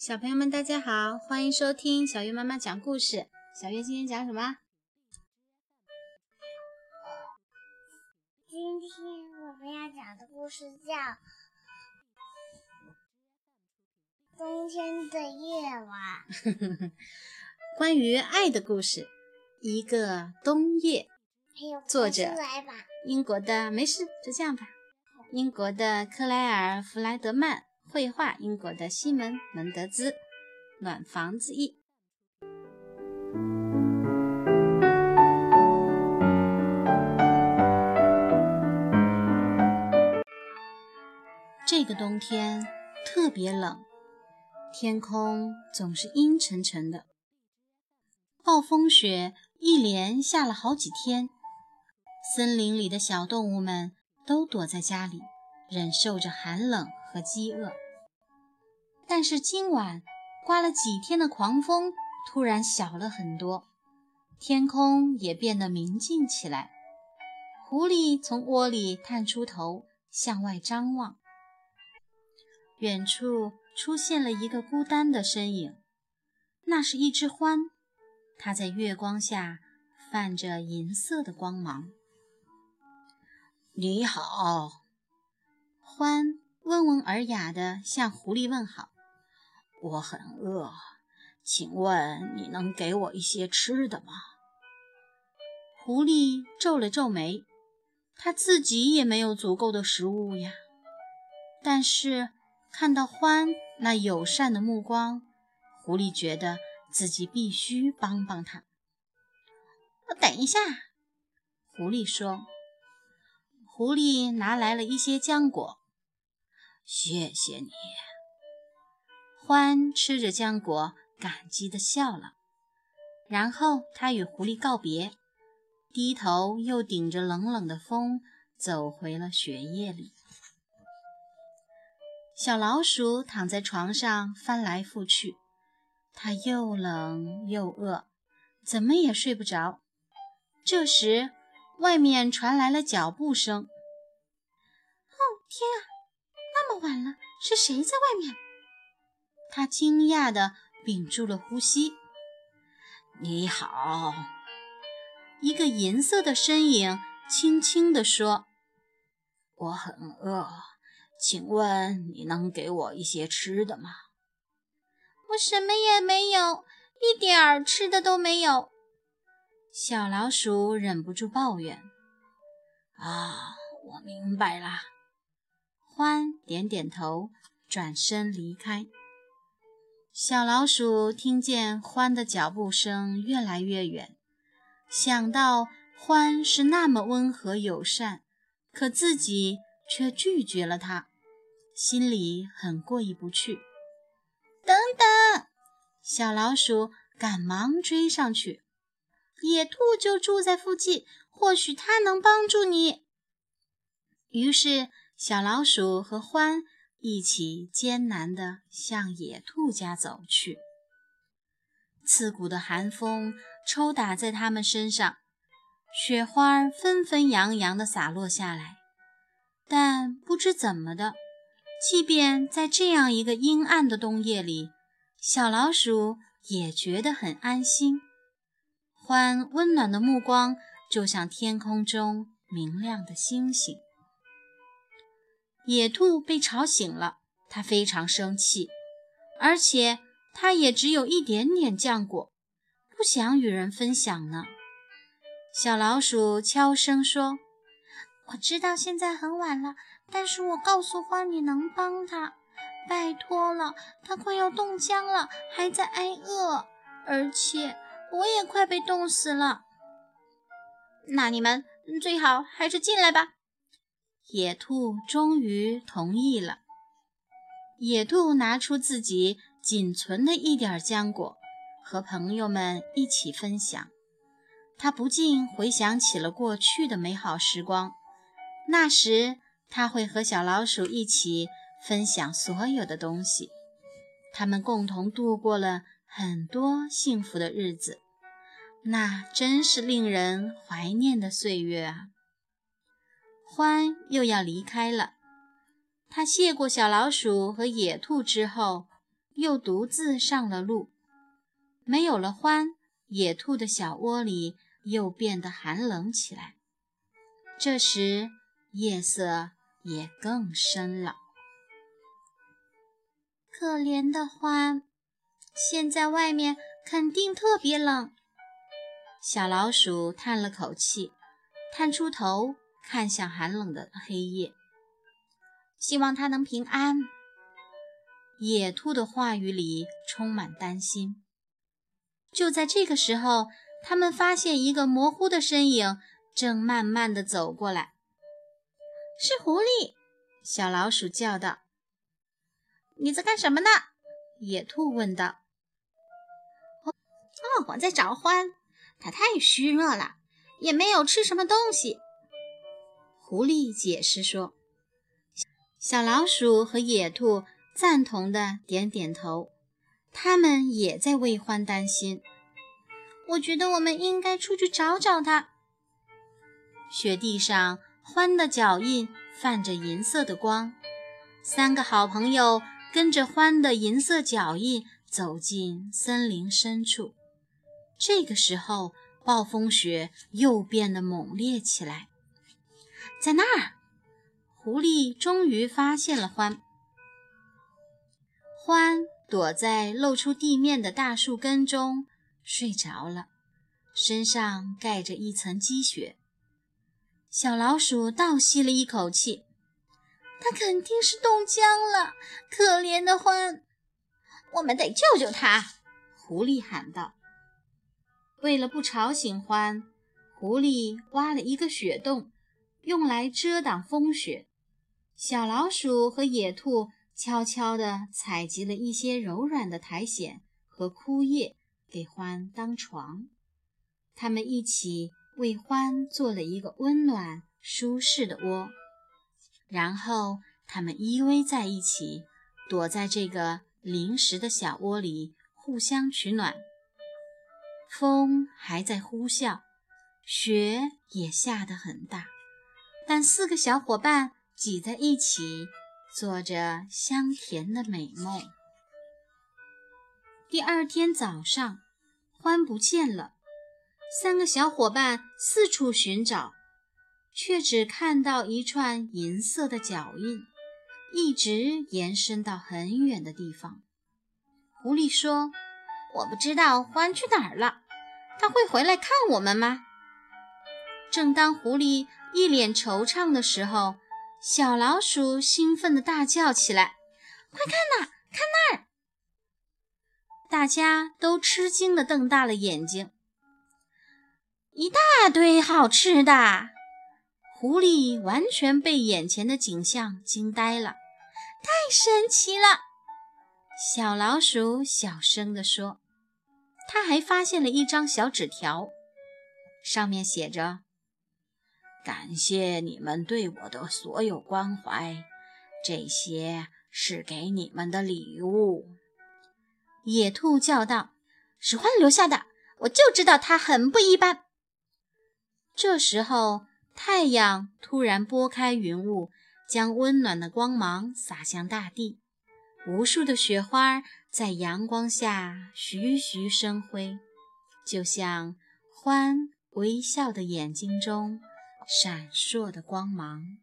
小朋友们，大家好，欢迎收听小月妈妈讲故事。小月今天讲什么？今天我们要讲的故事叫《冬天的夜晚》，关于爱的故事。一个冬夜，作者英国的，没事，就这样吧。英国的克莱尔·弗莱德曼。绘画，英国的西门·门德兹，《暖房子》一。这个冬天特别冷，天空总是阴沉沉的。暴风雪一连下了好几天，森林里的小动物们都躲在家里，忍受着寒冷。和饥饿，但是今晚刮了几天的狂风突然小了很多，天空也变得明净起来。狐狸从窝里探出头，向外张望。远处出现了一个孤单的身影，那是一只獾，它在月光下泛着银色的光芒。你好，獾。温文尔雅地向狐狸问好：“我很饿，请问你能给我一些吃的吗？”狐狸皱了皱眉，他自己也没有足够的食物呀。但是看到獾那友善的目光，狐狸觉得自己必须帮帮他。等一下，狐狸说。狐狸拿来了一些浆果。谢谢你，獾吃着浆果，感激地笑了。然后他与狐狸告别，低头又顶着冷冷的风走回了雪夜里。小老鼠躺在床上翻来覆去，它又冷又饿，怎么也睡不着。这时，外面传来了脚步声。哦，天啊！晚了，是谁在外面？他惊讶地屏住了呼吸。你好，一个银色的身影轻轻地说：“我很饿，请问你能给我一些吃的吗？”我什么也没有，一点儿吃的都没有。小老鼠忍不住抱怨：“啊，我明白了。”欢点点头，转身离开。小老鼠听见欢的脚步声越来越远，想到欢是那么温和友善，可自己却拒绝了他，心里很过意不去。等等！小老鼠赶忙追上去。野兔就住在附近，或许它能帮助你。于是。小老鼠和獾一起艰难地向野兔家走去。刺骨的寒风抽打在它们身上，雪花纷纷扬扬地洒落下来。但不知怎么的，即便在这样一个阴暗的冬夜里，小老鼠也觉得很安心。欢温暖的目光就像天空中明亮的星星。野兔被吵醒了，它非常生气，而且它也只有一点点浆果，不想与人分享呢。小老鼠悄声说：“我知道现在很晚了，但是我告诉花你能帮他，拜托了，他快要冻僵了，还在挨饿，而且我也快被冻死了。那你们最好还是进来吧。”野兔终于同意了。野兔拿出自己仅存的一点浆果，和朋友们一起分享。他不禁回想起了过去的美好时光。那时，他会和小老鼠一起分享所有的东西，他们共同度过了很多幸福的日子。那真是令人怀念的岁月啊！獾又要离开了，他谢过小老鼠和野兔之后，又独自上了路。没有了欢，野兔的小窝里又变得寒冷起来。这时，夜色也更深了。可怜的欢，现在外面肯定特别冷。小老鼠叹了口气，探出头看向寒冷的黑夜，希望它能平安。野兔的话语里充满担心。就在这个时候，他们发现一个模糊的身影正慢慢地走过来。是狐狸！小老鼠叫道。“你在干什么呢？”野兔问道。“哦，我在找欢。”它太虚弱了，也没有吃什么东西。狐狸解释说：“小老鼠和野兔赞同的点点头，他们也在为欢担心。我觉得我们应该出去找找它。”雪地上，欢的脚印泛着银色的光。三个好朋友跟着欢的银色脚印走进森林深处。这个时候，暴风雪又变得猛烈起来。在那儿，狐狸终于发现了欢。欢躲在露出地面的大树根中睡着了，身上盖着一层积雪。小老鼠倒吸了一口气，它肯定是冻僵了。可怜的欢，我们得救救它！狐狸喊道。为了不吵醒欢，狐狸挖了一个雪洞，用来遮挡风雪。小老鼠和野兔悄悄地采集了一些柔软的苔藓和枯叶，给獾当床。他们一起为獾做了一个温暖舒适的窝，然后他们依偎在一起，躲在这个临时的小窝里，互相取暖。风还在呼啸，雪也下得很大，但四个小伙伴挤在一起，做着香甜的美梦。第二天早上，欢不见了，三个小伙伴四处寻找，却只看到一串银色的脚印，一直延伸到很远的地方。狐狸说。我不知道欢去哪儿了，他会回来看我们吗？正当狐狸一脸惆怅的时候，小老鼠兴奋地大叫起来：“快看呐，看那儿！”大家都吃惊地瞪大了眼睛。一大堆好吃的！狐狸完全被眼前的景象惊呆了，太神奇了！小老鼠小声地说：“他还发现了一张小纸条，上面写着：‘感谢你们对我的所有关怀，这些是给你们的礼物。’”野兔叫道：“是欢留下的，我就知道它很不一般。”这时候，太阳突然拨开云雾，将温暖的光芒洒向大地。无数的雪花在阳光下徐徐生辉，就像欢微笑的眼睛中闪烁的光芒。